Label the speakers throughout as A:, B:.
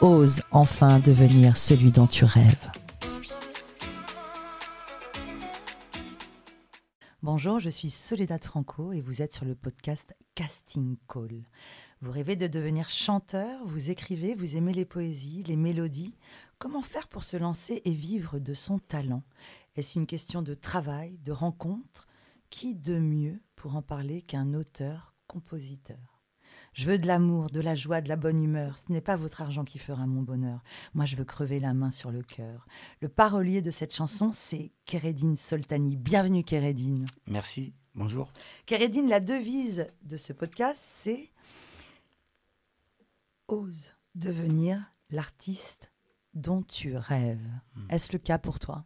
A: Ose enfin devenir celui dont tu rêves. Bonjour, je suis Soledad Franco et vous êtes sur le podcast Casting Call. Vous rêvez de devenir chanteur, vous écrivez, vous aimez les poésies, les mélodies. Comment faire pour se lancer et vivre de son talent? Est-ce une question de travail, de rencontre? Qui de mieux pour en parler qu'un auteur-compositeur je veux de l'amour, de la joie, de la bonne humeur. Ce n'est pas votre argent qui fera mon bonheur. Moi, je veux crever la main sur le cœur. Le parolier de cette chanson, c'est Kéredine Soltani. Bienvenue, Kéredine.
B: Merci. Bonjour.
A: Kéredine, la devise de ce podcast, c'est Ose devenir l'artiste dont tu rêves. Hmm. Est-ce le cas pour toi?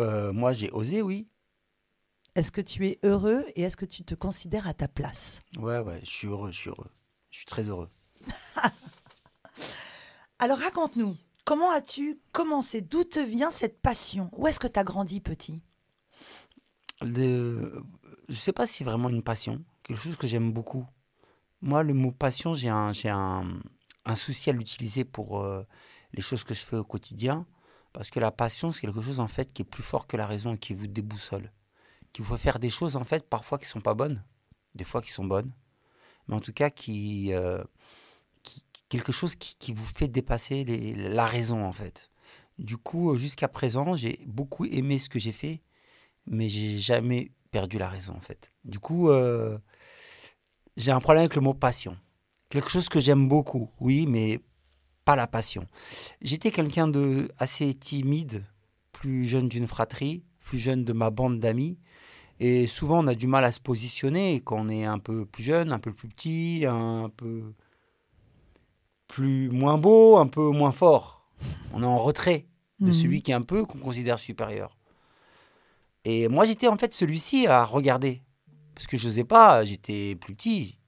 B: Euh, Moi, j'ai osé, oui.
A: Est-ce que tu es heureux et est-ce que tu te considères à ta place
B: Ouais, ouais, je suis heureux, je suis heureux. Je suis très heureux.
A: Alors raconte-nous, comment as-tu commencé? D'où te vient cette passion? Où est-ce que tu as grandi petit?
B: Je ne sais pas si vraiment une passion, quelque chose que j'aime beaucoup. Moi, le mot passion, j'ai un, un, un, souci à l'utiliser pour euh, les choses que je fais au quotidien, parce que la passion, c'est quelque chose en fait qui est plus fort que la raison et qui vous déboussole qu'il faut faire des choses en fait parfois qui sont pas bonnes, des fois qui sont bonnes, mais en tout cas qui, euh, quelque chose qui, vous fait dépasser la raison en fait. Du coup, euh, jusqu'à présent, j'ai beaucoup aimé ce que j'ai fait, mais j'ai jamais perdu la raison en fait. Du coup, euh, j'ai un problème avec le mot passion. Quelque chose que j'aime beaucoup, oui, mais pas la passion. J'étais quelqu'un de assez timide, plus jeune d'une fratrie, plus jeune de ma bande d'amis. Et souvent, on a du mal à se positionner quand on est un peu plus jeune, un peu plus petit, un peu plus moins beau, un peu moins fort. On est en retrait de mhm. celui qui est un peu qu'on considère supérieur. Et moi, j'étais en fait celui-ci à regarder. Parce que je n'osais pas, j'étais plus petit.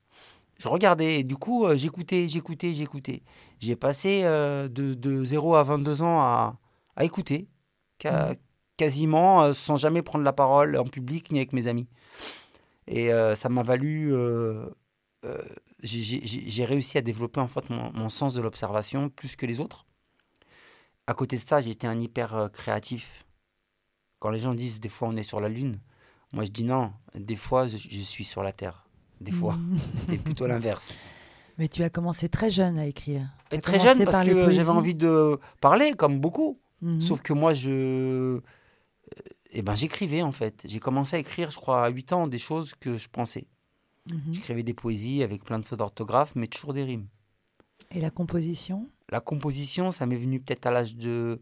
B: Je regardais, et du coup, euh, j'écoutais, j'écoutais, j'écoutais. J'ai passé euh, de, de, 0 à 22 ans à, à écouter, mhm quasiment euh, sans jamais prendre la parole en public ni avec mes amis. Et euh, ça m'a valu. Euh, j'ai réussi à développer en fait mon, sens de l'observation plus que les autres. À côté de ça, j'ai été un hyper créatif. Quand les gens disent des fois on est sur la lune, moi je dis non. Des fois je, suis sur la terre. Des fois, c'était plutôt l'inverse.
A: Mais tu as commencé très jeune à écrire.
B: très jeune parce que j'avais envie de parler, comme beaucoup. Mmh. Sauf que moi, je et ben j'écrivais en fait. J'ai commencé à écrire, je crois, à 8 ans, des choses que je pensais. Mhm. J'écrivais des poésies avec plein de fautes d'orthographe, mais toujours des rimes.
A: Et la composition?
B: La composition, ça m'est venu peut-être à l'âge de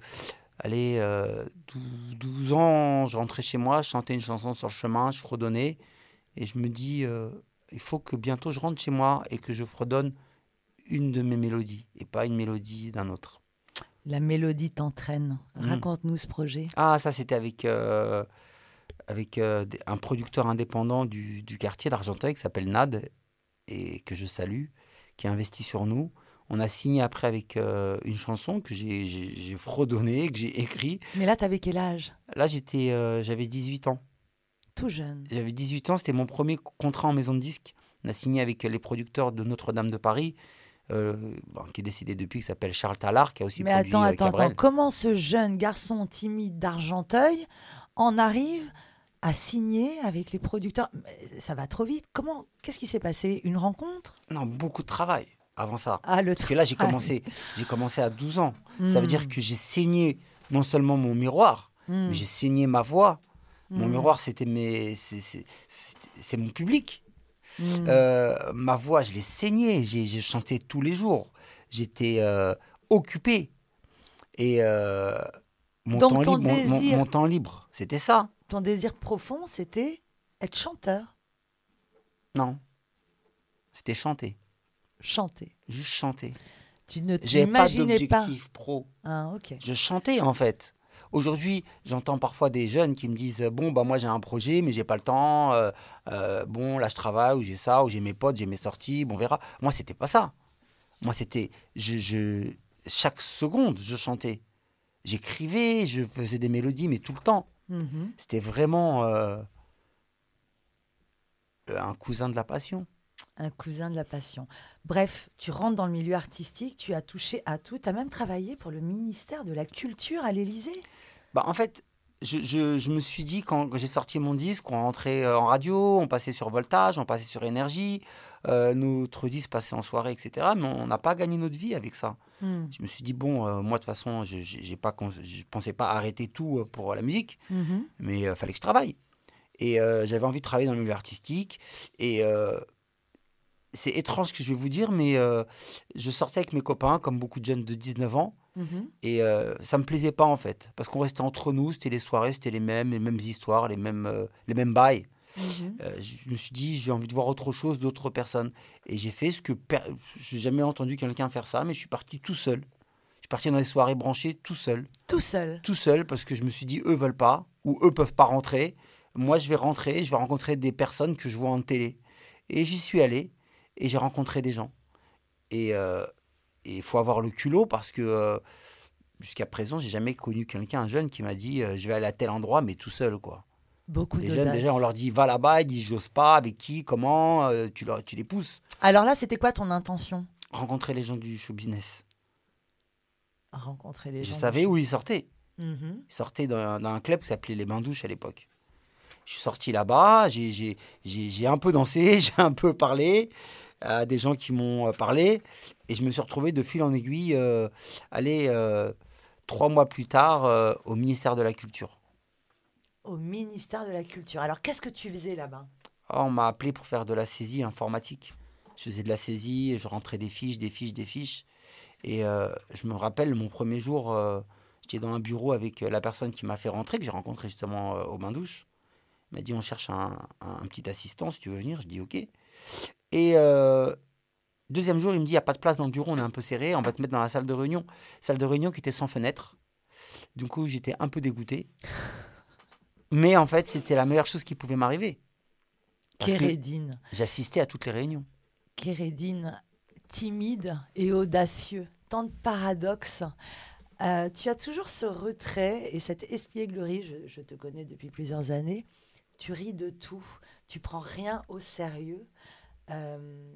B: allez, 12, euh, ans. Je rentrais chez moi, je chantais une chanson sur le chemin, je fredonnais. Et je me dis, euh, il faut que bientôt je rentre chez moi et que je fredonne une de mes mélodies et pas une mélodie d'un autre.
A: La mélodie t'entraîne. Hmm. Raconte-nous ce projet.
B: Ah, ça, c'était avec, euh, avec euh, un producteur indépendant du, du quartier d'Argenteuil qui s'appelle Nad et que je salue, qui a investi sur nous. On a signé après avec euh, une chanson que j'ai fredonnée, que j'ai écrit.
A: Mais là, tu avais quel âge?
B: Là, j'étais, j'avais 18 ans.
A: Tout jeune.
B: J'avais 18 ans, c'était mon premier contrat en maison de disque. On a signé avec les producteurs de Notre-Dame de Paris. Euh, qui est décédé depuis, qui s'appelle Charles Tallard, qui a aussi
A: Mais attends, euh, attends, attends, comment ce jeune garçon timide d'Argenteuil en arrive à signer avec les producteurs? Ça va trop vite. Comment Qu'est-ce qui s'est passé? Une rencontre?
B: Non, beaucoup de travail avant ça.
A: Ah, le
B: Parce que là, j'ai commencé, j'ai commencé à 12 ans. Ça veut dire hmm. que j'ai saigné non seulement mon miroir, hmm. mais j'ai saigné ma voix. Mon hmm. miroir, c'était mes, c'est mon public. Hmm. Euh, ma voix, je l'ai saignée. J'ai chanté tous les jours. J'étais euh, occupé. Et euh, mon, temps libre, mon, temps libre, c'était ça.
A: Ton désir profond, c'était être chanteur
B: Non. C'était chanter.
A: Chanter.
B: Juste chanter.
A: Tu ne
B: J'ai pas
A: t'imaginais pas.
B: d'objectif pro.
A: Ah, ok.
B: Je chantais en fait. Aujourd'hui, j'entends parfois des jeunes qui me disent bon bah moi j'ai un projet mais j'ai pas le temps. euh, euh, bon là je travaille ou j'ai ça ou j'ai mes potes, j'ai mes sorties. Bon on verra. Moi c'était pas ça. Moi c'était je, je chaque seconde je chantais. J'écrivais, je faisais des mélodies mais tout le temps.
A: Mhm.
B: C'était vraiment euh, un cousin de la passion.
A: Un cousin de la passion. Bref, tu rentres dans le milieu artistique, tu as touché à tout. Tu as même travaillé pour le ministère de la Culture à l'Élysée?
B: Bah, en fait, je, je- je me suis dit, quand j'ai sorti mon disque, on rentrait euh, en radio, on passait sur Voltage, on passait sur Énergie, euh, notre disque passait en soirée, etc. Mais on n'a pas gagné notre vie avec ça.
A: Hmm.
B: Je me suis dit, bon, euh, moi, de toute façon, je ne pensais pas arrêter tout pour la musique,
A: Mhm.
B: mais il fallait que je travaille. Et j'avais envie de travailler dans le milieu artistique. Et c'est étrange ce que je vais vous dire, mais je sortais avec mes copains, comme beaucoup de jeunes de 19 ans.
A: Mhm.
B: Et euh, ça me plaisait pas en fait, parce qu'on restait entre nous, c'était les soirées, c'était les mêmes, les mêmes histoires, les mêmes, euh, les mêmes bails.
A: Mhm.
B: Euh, je me suis dit, j'ai envie de voir autre chose d'autres personnes. Et j'ai fait ce que j'ai jamais entendu quelqu'un faire ça, mais je suis parti tout seul. Je suis parti dans les soirées branchées tout seul,
A: Tout seul.
B: tout seul, parce que je me suis dit, eux veulent pas, ou eux peuvent pas rentrer. Moi, je vais rentrer, je vais rencontrer des personnes que je vois en télé. Et j'y suis allé, et j'ai rencontré des gens. Et euh, et il faut avoir le culot parce que euh, jusqu'à présent, j'ai jamais connu quelqu'un, un jeune, qui m'a dit euh, je vais aller à tel endroit, mais tout seul, quoi.
A: Beaucoup
B: Les jeunes, déjà, on leur dit va là-bas, ils disent j'ose pas, avec qui, comment, euh, tu, leur, tu les pousses.
A: Alors là, c'était quoi ton intention?
B: Rencontrer les gens du show business.
A: Rencontrer les
B: je
A: gens.
B: savais où ils sortaient.
A: Mhm.
B: Ils sortaient dans, dans un club qui s'appelait les Bains Douches à l'époque. Je suis sorti là-bas, j'ai un peu dansé, j'ai un peu parlé à des gens qui m'ont euh, parlé, et je me suis retrouvé de fil en aiguille, euh, aller euh, trois mois plus tard euh, au ministère de la Culture.
A: Au ministère de la Culture. Alors, qu'est-ce que tu faisais là-bas?
B: Ah, on m'a appelé pour faire de la saisie informatique. Je faisais de la saisie, je rentrais des fiches, des fiches, des fiches. Et je me rappelle, mon premier jour, j'étais dans un bureau avec la personne qui m'a fait rentrer, que j'ai rencontré justement au bain-douche. Il m'a dit, on cherche un, un- un petit assistant, si tu veux venir. Je dis, OK. Et euh, deuxième jour, il me dit, il n'y a pas de place dans le bureau, on est un peu serré, on va te mettre dans la salle de réunion. Salle de réunion qui était sans fenêtre. Du coup, j'étais un peu dégoûté. Mais en fait, c'était la meilleure chose qui pouvait m'arriver.
A: Kérédine.
B: J'assistais à toutes les réunions.
A: Kérédine, timide et audacieux. Tant de paradoxes. Euh, tu as toujours ce retrait et cette espièglerie, je, je te connais depuis plusieurs années. Tu ris de tout, tu prends rien au sérieux. Euh,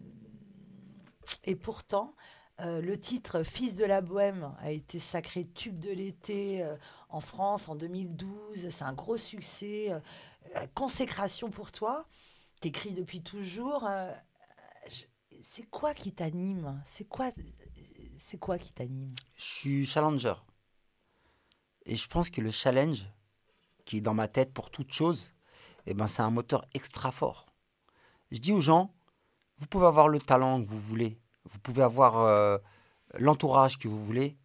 A: et pourtant, euh, le titre Fils de la Bohème a été sacré tube de l'été euh, en France en 2012. C'est un gros succès. consécration pour toi. T'écris depuis toujours. c'est quoi qui t'anime? C'est quoi, c'est quoi qui t'anime?
B: Je suis challenger. Et je pense que le challenge, qui est dans ma tête pour toute chose, eh ben, c'est un moteur extra fort. Je dis aux gens, vous pouvez avoir le talent que vous voulez, vous pouvez avoir euh, l'entourage que vous voulez.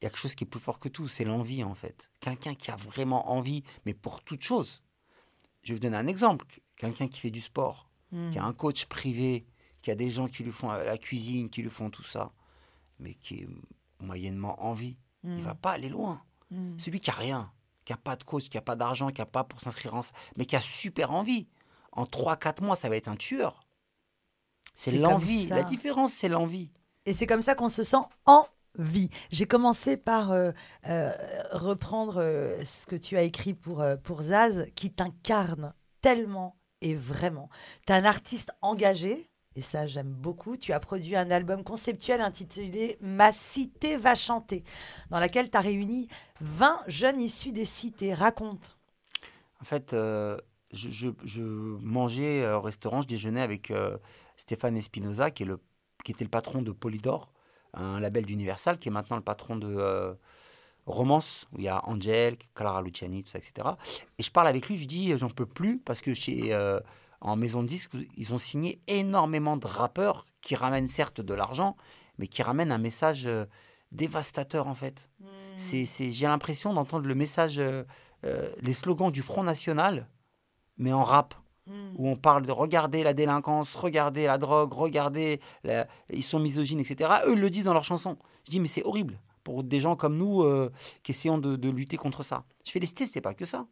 B: Il y a quelque chose qui est plus fort que tout, c'est l'envie en fait. Quelqu'un qui a vraiment envie, mais pour toute chose. Je vais vous donner un exemple. Quelqu'un qui fait du sport, qui a un coach privé, qui a des gens qui lui font la cuisine, qui lui font tout ça, mais qui est moyennement envie, il va pas aller loin.
A: Mm.
B: Celui qui a rien, qui a pas de coach, qui a pas d'argent, qui a pas pour s'inscrire en... mais qui a super envie. En 3-4 mois, ça va être un tueur. C'est l'envie. La différence, c'est l'envie.
A: Et c'est comme ça qu'on se sent en vie. J'ai commencé par euh, euh, reprendre euh, ce que tu as écrit pour, pour Zaz, qui t'incarne tellement et vraiment. Tu es un artiste engagé, et ça j'aime beaucoup. Tu as produit un album conceptuel intitulé Ma cité va chanter, dans laquelle tu as réuni 20 jeunes issus des cités. Raconte.
B: En fait, je, je- je mangeais au restaurant, je déjeunais avec Stéphane Espinoza, qui, est le, qui était le patron de Polydor, un label d'Universal, qui est maintenant le patron de euh, Romance, où il y a Angel, Clara Luciani, tout ça, etc. Et je parle avec lui, je lui dis, j'en peux plus, parce que chez, euh, en maison de disques, ils ont signé énormément de rappeurs qui ramènent certes de l'argent, mais qui ramènent un message euh, dévastateur, en fait. C'est, c'est- j'ai l'impression d'entendre le message, les slogans du Front National, mais en rap. Où on parle de regarder la délinquance, regarder la drogue, regarder, ils sont misogynes, etc. Eux, ils le disent dans leurs chansons. Je dis, mais c'est horrible pour des gens comme nous euh, qui essayons de, lutter contre ça. Je fais les cités, c'est pas que ça.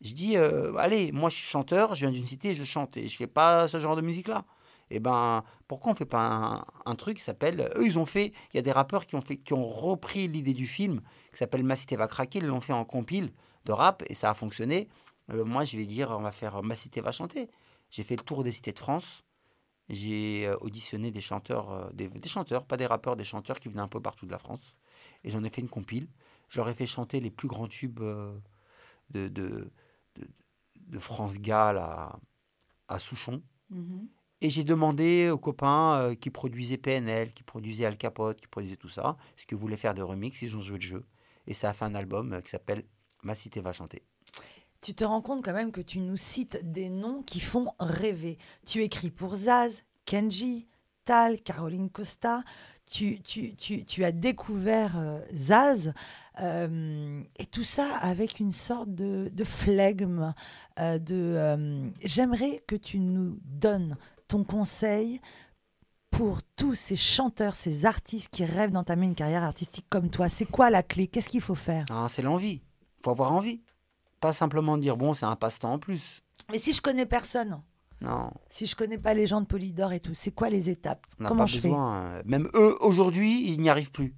B: Je dis, euh, allez, moi je suis chanteur, je viens d'une cité, je chante et je fais pas ce genre de musique-là. Eh ben, pourquoi on fait pas un, truc qui s'appelle. Eux, ils ont fait. Il y a des rappeurs qui ont, fait, qui ont repris l'idée du film, qui s'appelle Ma cité va craquer, ils l'ont fait en compile de rap et ça a fonctionné. Euh, moi, je vais dire, on va faire Ma cité va chanter. J'ai fait le tour des cités de France. J'ai euh, auditionné des chanteurs, euh, des, des chanteurs, pas des rappeurs, des chanteurs qui venaient un peu partout de la France. Et j'en ai fait une compile. Je leur ai fait chanter les plus grands tubes euh, de, de, de, de France Gall à, à Souchon.
A: Mhm.
B: Et j'ai demandé aux copains euh, qui produisaient PNL, qui produisaient Al Capote, qui produisaient tout ça, ce qu'ils voulaient faire des remixes, ils ont joué le jeu. Et ça a fait un album euh, qui s'appelle Ma cité va chanter.
A: Tu te rends compte quand même que tu nous cites des noms qui font rêver. Tu écris pour Zaz, Kenji, Tal, Caroline Costa. Tu, tu, tu, tu as découvert euh, Zaz euh, et tout ça avec une sorte de, de flegme. euh, de, J'aimerais que tu nous donnes ton conseil pour tous ces chanteurs, ces artistes qui rêvent d'entamer une carrière artistique comme toi. C'est quoi la clé? Qu'est-ce qu'il faut faire?
B: Ah, c'est l'envie. faut avoir envie. Pas simplement dire, bon, c'est un passe-temps en plus.
A: Mais si je connais personne,
B: Non,
A: Si je connais pas les gens de Polydor et tout, c'est quoi les étapes?
B: On
A: Comment
B: pas
A: je
B: besoin. euh, Même eux, aujourd'hui, ils n'y arrivent plus.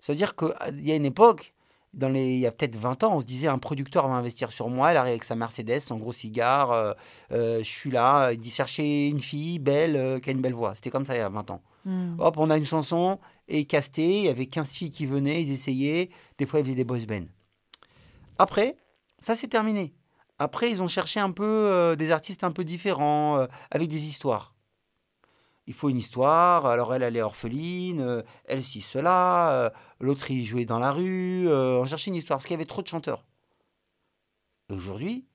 B: C'est-à-dire qu'il y a une époque, dans les, il y a peut-être 20 ans, on se disait un producteur va investir sur moi, il arrive avec sa Mercedes, son gros cigare, euh, euh, je suis là, il dit chercher une fille belle, euh, qui a une belle voix. C'était comme ça il y a 20 ans.
A: fais Hmm.
B: Hop, on a une chanson, et casté, il y avait 15 filles qui venaient, ils essayaient, des fois ils faisaient des boys bands. Après, ça c'est terminé. Après, ils ont cherché un peu euh, des artistes un peu différents, euh, avec des histoires. Il faut une histoire, alors elle, elle est orpheline, euh, elle, si, cela, l'autre, il jouait dans la rue, on cherchait une histoire, parce qu'il y avait trop de chanteurs. Aujourd'hui,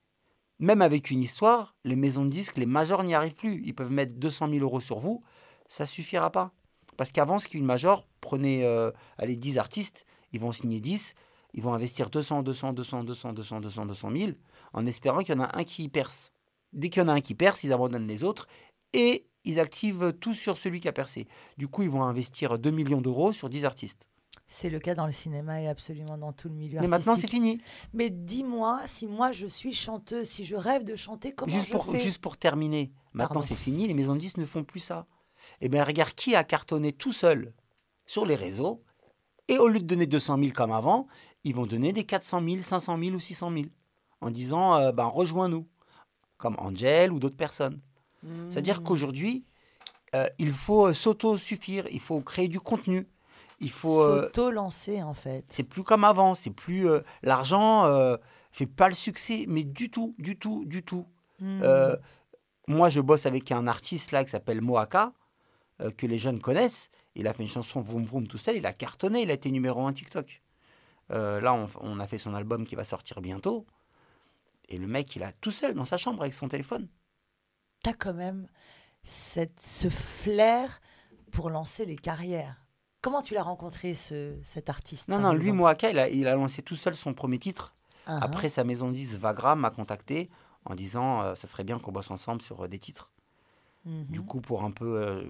B: même avec une histoire, les maisons de disques, les majors n'y arrivent plus. Ils peuvent mettre 200 000 euros sur vous, ça suffira pas. Parce qu'avant, ce qu'une major, euh, allez, 10 artistes, ils vont signer 10, ils vont investir 200, 200, 200, 200, 200, 200, 200 000, en espérant qu'il y en a un qui perce. Dès qu'il y en a un qui perce, ils abandonnent les autres et ils activent tout sur celui qui a percé. Du coup, ils vont investir 2 millions d'euros sur 10 artistes.
A: C'est le cas dans le cinéma et absolument dans tout le milieu
B: Mais maintenant, c'est fini.
A: Mais dis-moi, si moi je suis chanteuse, si je rêve de chanter, comment
B: Juste
A: je
B: pour,
A: fais
B: juste pour terminer, maintenant c'est fini, les maisons de disques ne font plus ça. Eh bien, regarde qui a cartonné tout seul sur les réseaux, et au lieu de donner 200 000 comme avant, ils vont donner des 400 000, 500 000 ou 600 000, en disant, euh, ben, rejoins-nous, comme Angel ou d'autres personnes.
A: Hmm.
B: C'est-à-dire qu'aujourd'hui, euh, il faut euh, s'auto-suffire, il faut créer du contenu, il faut... euh,
A: S'auto-lancer en fait.
B: c'est plus comme avant, c'est plus... L'argent fait pas le succès, mais du tout, du tout, du tout.
A: Hmm.
B: Moi, je bosse avec un artiste là qui s'appelle Moaka, que les jeunes connaissent. Il a fait une chanson Vroom Vroom tout seul, il a cartonné, il a été numéro un TikTok. Euh, là, on, on a fait son album qui va sortir bientôt. Et le mec, il a tout seul dans sa chambre avec son téléphone.
A: T'as quand même cette, ce flair pour lancer les carrières. Comment tu l'as rencontré ce, cet artiste
B: Non, non, lui, Moaka, il a, il a lancé tout seul son premier titre.
A: Ah,
B: Après, sa maison de disques Vagra m'a contacté en disant euh, ça serait bien qu'on bosse ensemble sur euh, des titres.
A: mhm.
B: Du coup, pour un peu, euh,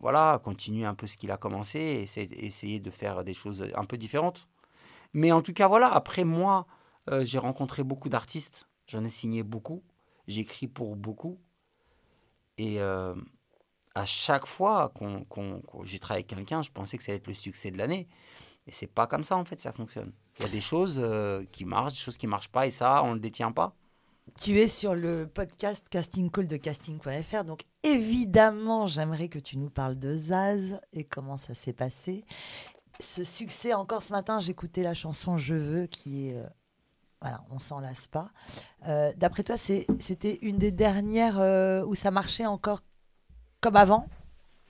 B: voilà, continuer un peu ce qu'il a commencé et essayer, de faire des choses un peu différentes. Mais en tout cas, voilà, après moi, euh, j'ai rencontré beaucoup d'artistes, j'en ai signé beaucoup, j'ai écrit pour beaucoup. Et euh, à chaque fois qu'on, qu'on- qu'on- j'ai travaillé avec quelqu'un, je pensais que ça allait être le succès de l'année. Et c'est pas comme ça, en fait, ça fonctionne. Il y a des choses euh, qui marchent, des choses qui marchent pas, et ça, on ne le détient pas.
A: Tu es sur le podcast Casting Call de casting.fr, donc évidemment, j'aimerais que tu nous parles de Zaz et comment ça s'est passé. Ce succès, encore ce matin, j'écoutais la chanson Je veux, qui est. euh, voilà, on s'en lasse pas. Euh, D'après toi, c'était une des dernières euh, où ça marchait encore comme avant?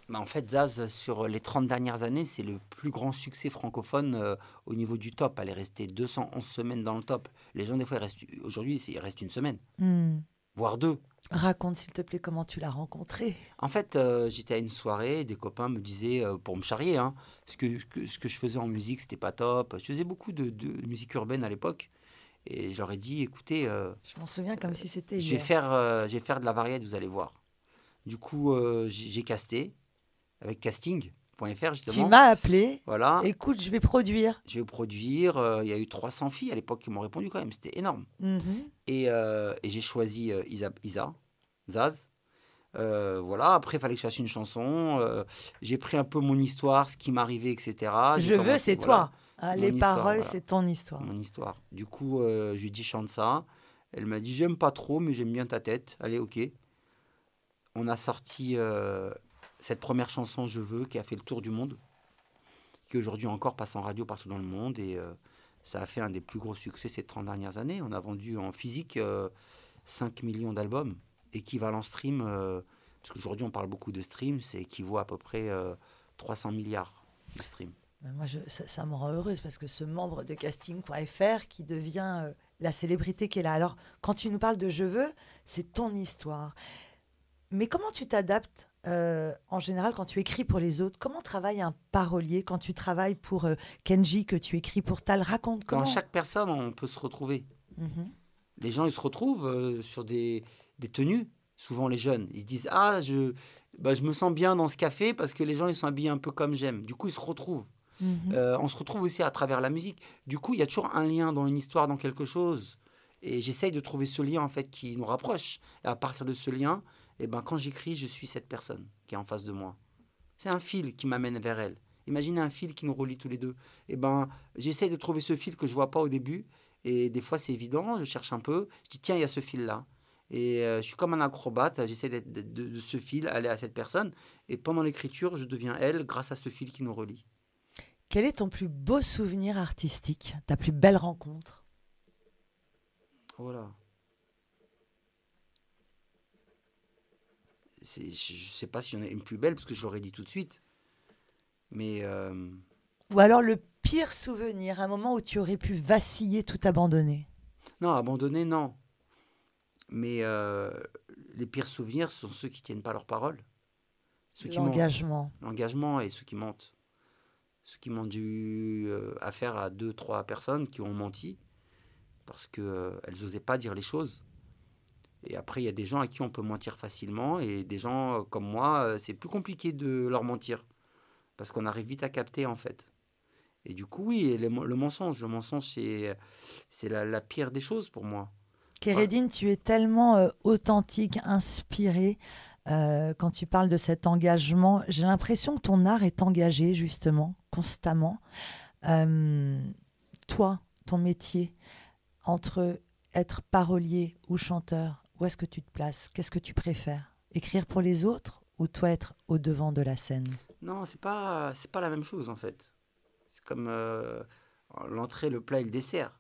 B: Bah, en fait, Zaz, sur les 30 dernières années, c'est le plus grand succès francophone euh, au niveau du top. Elle est restée 211 semaines dans le top. Les gens, des fois, aujourd'hui, il reste une semaine,
A: Hmm.
B: voire deux.
A: Raconte, s'il te plaît, comment tu l'as rencontré.
B: En fait, euh, j'étais à une soirée, des copains me disaient, euh, pour me charrier, hein, ce, que, ce que- ce que je faisais en musique, c'était pas top. Je faisais beaucoup de, de musique urbaine à l'époque. Et je leur ai dit, écoutez,
A: Je m'en souviens comme si c'était
B: je vais, faire, je vais faire de la variété, vous allez voir. Du coup, j'ai casté avec casting.fr,
A: Tu
B: justement.
A: m'as appelé.
B: Voilà,
A: Écoute, je vais produire.
B: je vais produire. euh, Il y a eu 300 filles à l'époque qui m'ont répondu quand même, c'était énorme.
A: Mhm.
B: Et, euh, et j'ai choisi euh, Isa, Isa, Zaz. Euh, voilà, après, il fallait que je fasse une chanson. j'ai pris un peu mon histoire, ce qui m'arrivait, etc.
A: Je veux, c'est
B: voilà,
A: toi. Ah, les
B: histoire,
A: paroles,
B: voilà.
A: c'est ton histoire.
B: Mon histoire. Du coup, je lui ai dit chante ça. Elle m'a dit j'aime pas trop, mais j'aime bien ta tête. Allez, ok. On a sorti cette première chanson Je veux qui a fait le tour du monde, qui aujourd'hui encore passe en radio partout dans le monde et euh, ça a fait un des plus gros succès ces 30 dernières années. On a vendu en physique euh, 5 millions d'albums, équivalent stream, euh, parce qu'aujourd'hui on parle beaucoup de stream, c'est équivaut à peu près euh, 300 milliards de stream.
A: Moi, ça, me rend heureuse parce que ce membre de casting.fr qui devient euh, la célébrité qui est là. Alors, quand tu nous parles de Je veux, c'est ton histoire. Mais comment tu t'adaptes euh, en général quand tu écris pour les autres Comment travaille un parolier quand tu travailles pour euh, Kenji, que tu écris pour Tal? Raconte comment
B: Dans chaque personne, on peut se retrouver.
A: Mhm.
B: les gens ils se retrouvent euh, sur des, des tenues, souvent les jeunes. Ils se disent Ah, je, bah, je me sens bien dans ce café parce que les gens ils sont habillés un peu comme j'aime. Du coup, ils se retrouvent.
A: Mhm.
B: On se retrouve aussi à travers la musique. Du coup, il y a toujours un lien dans une histoire, dans quelque chose. Et j'essaye de trouver ce lien en fait qui nous rapproche. Et à partir de ce lien, eh ben, quand j'écris, je suis cette personne qui est en face de moi. C'est un fil qui m'amène vers elle. Imaginez un fil qui nous relie tous les deux. Eh ben, j'essaye de trouver ce fil que je vois pas au début. Et des fois, c'est évident. Je cherche un peu. Je dis tiens, il y a ce fil là. Et euh, je suis comme un acrobate. J'essaie d'être- de, de- de ce fil aller à cette personne. Et pendant l'écriture, je deviens elle grâce à ce fil qui nous relie.
A: Quel est ton plus beau souvenir artistique? Ta plus belle rencontre?
B: Voilà. Je ne sais pas s'il y en a une plus belle, parce que je l'aurais dit tout de suite. Mais euh,
A: Ou alors le pire souvenir, un moment où tu aurais pu vaciller, tout abandonner
B: non, abandonner, non. Mais euh, les pires souvenirs sont ceux qui tiennent pas leur parole. Ceux qui mentent.
A: L'engagement.
B: L'engagement et ceux qui mentent. Ceux qui j'ai eu euh, affaire à deux, trois personnes qui ont menti parce qu'elles n'osaient pas dire les choses. Et après, il y a des gens à qui on peut mentir facilement et des gens euh, comme moi, euh, c'est plus compliqué de leur mentir parce qu'on arrive vite à capter en fait. Et du coup, oui, le, mensonge, le mensonge, c'est, la, la pire des choses pour moi.
A: Kérédine, tu es tellement euh, authentique, inspiré. euh, quand tu parles de cet engagement, j'ai l'impression que ton art est engagé justement, constamment. Toi, ton métier, entre être parolier ou chanteur, où est-ce que tu te places? Qu'est-ce que tu préfères? Écrire pour les autres ou toi être au devant de la scène?
B: Non, c'est pas c'est pas la même chose en fait. C'est comme euh, l'entrée, le plat et le dessert.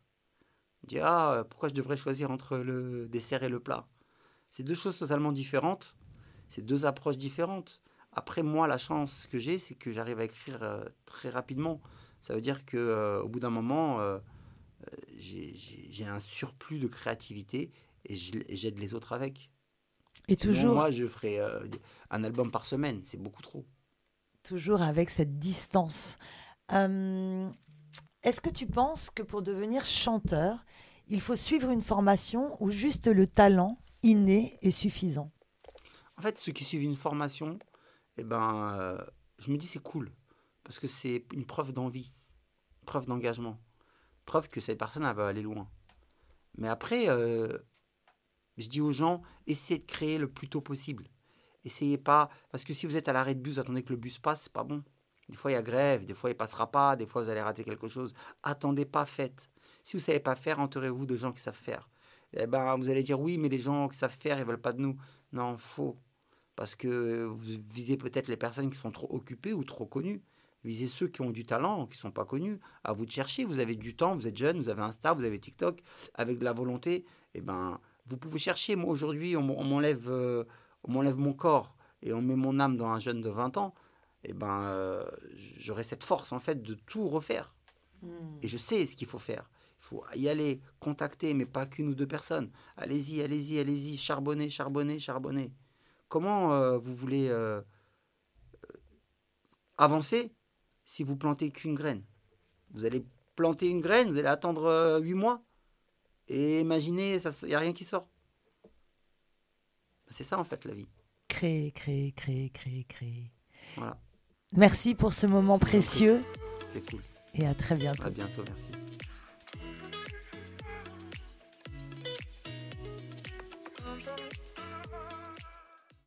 B: On dit ah pourquoi je devrais choisir entre le dessert et le plat? C'est deux choses totalement différentes. C'est deux approches différentes. Après moi la chance que j'ai c'est que j'arrive à écrire euh, très rapidement. Ça veut dire que euh, au bout d'un moment j'ai un surplus de créativité et j'aide les autres avec.
A: Et
B: Sinon,
A: toujours,
B: moi je ferais euh, un album par semaine, c'est beaucoup trop.
A: toujours avec cette distance. Euh, Est-ce que tu penses que pour devenir chanteur, il faut suivre une formation ou juste le talent inné est suffisant?
B: En fait, ceux qui suivent une formation, eh ben, euh, je me dis c'est cool parce que c'est une preuve d'envie, preuve d'engagement, preuve que cette personne elle va aller loin. Mais après, euh, je dis aux gens, essayez de créer le plus tôt possible. Essayez pas, parce que si vous êtes à l'arrêt de bus, attendez que le bus passe, c'est pas bon. Des fois il y a grève, des fois il passera pas, des fois vous allez rater quelque chose. Attendez pas, faites. Si vous savez pas faire, entourez-vous de gens qui savent faire. Eh ben, vous allez dire oui, mais les gens qui savent faire, ils veulent pas de nous. Non, faux. Parce que vous visez peut-être les personnes qui sont trop occupées ou trop connues. Visez ceux qui ont du talent, qui sont pas connus. À vous de chercher. Vous avez du temps, vous êtes jeune, vous avez Insta, vous avez TikTok. Avec de la volonté, eh ben, vous pouvez chercher. Moi, aujourd'hui, on m'enlève euh, on m'enlève mon corps et on met mon âme dans un jeune de 20 ans. Eh ben, euh, j'aurai cette force, en fait, de tout refaire. Et je sais ce qu'il faut faire. Il faut y aller, contacter, mais pas qu'une ou deux personnes. Allez-y, allez-y, allez-y, charbonner, charbonner, charbonner. Comment euh, vous voulez euh, avancer si vous plantez qu'une graine? Vous allez planter une graine, vous allez attendre huit mois? Et imaginez, il n'y a rien qui sort. C'est ça en fait la vie.
A: Créer, créer, créer, créer, créer.
B: Voilà.
A: Merci pour ce moment précieux.
B: C'est cool.
A: Et à très bientôt.
B: À bientôt, merci.